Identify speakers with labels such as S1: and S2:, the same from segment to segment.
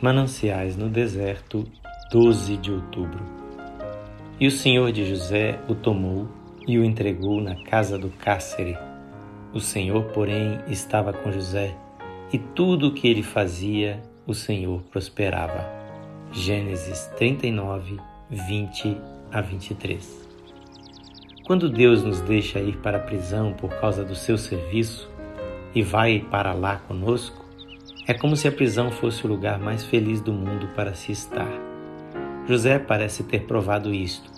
S1: Mananciais no deserto, 12 de outubro. E o Senhor de José o tomou e o entregou na casa do cárcere. O Senhor, porém, estava com José, e tudo o que ele fazia, o Senhor prosperava. Gênesis 39, 20 a 23. Quando Deus nos deixa ir para a prisão por causa do seu serviço, e vai para lá conosco, é como se a prisão fosse o lugar mais feliz do mundo para se estar. José parece ter provado isto.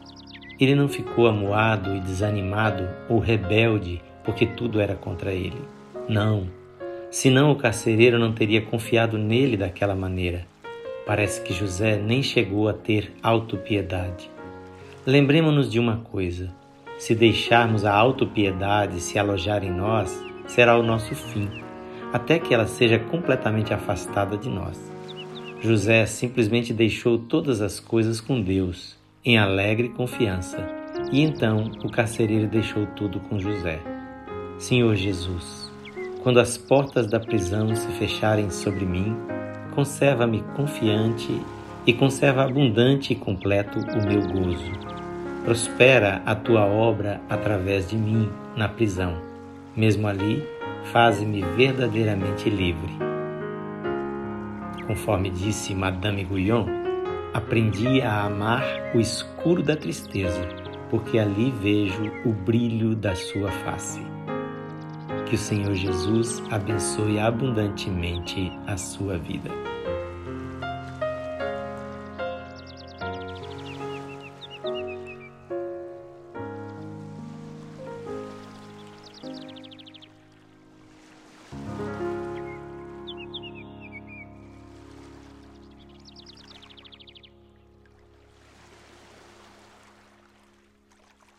S1: Ele não ficou amuado e desanimado ou rebelde porque tudo era contra ele. Não. Senão o carcereiro não teria confiado nele daquela maneira. Parece que José nem chegou a ter autopiedade. Lembremos-nos de uma coisa: se deixarmos a autopiedade se alojar em nós, será o nosso fim até que ela seja completamente afastada de nós. José simplesmente deixou todas as coisas com Deus, em alegre confiança, e então o carcereiro deixou tudo com José. Senhor Jesus, quando as portas da prisão se fecharem sobre mim, conserva-me confiante e conserva abundante e completo o meu gozo. Prospera a tua obra através de mim na prisão. Mesmo ali, faze-me verdadeiramente livre. Conforme disse Madame Guyon, aprendi a amar o escuro da tristeza, porque ali vejo o brilho da sua face. Que o Senhor Jesus abençoe abundantemente a sua vida.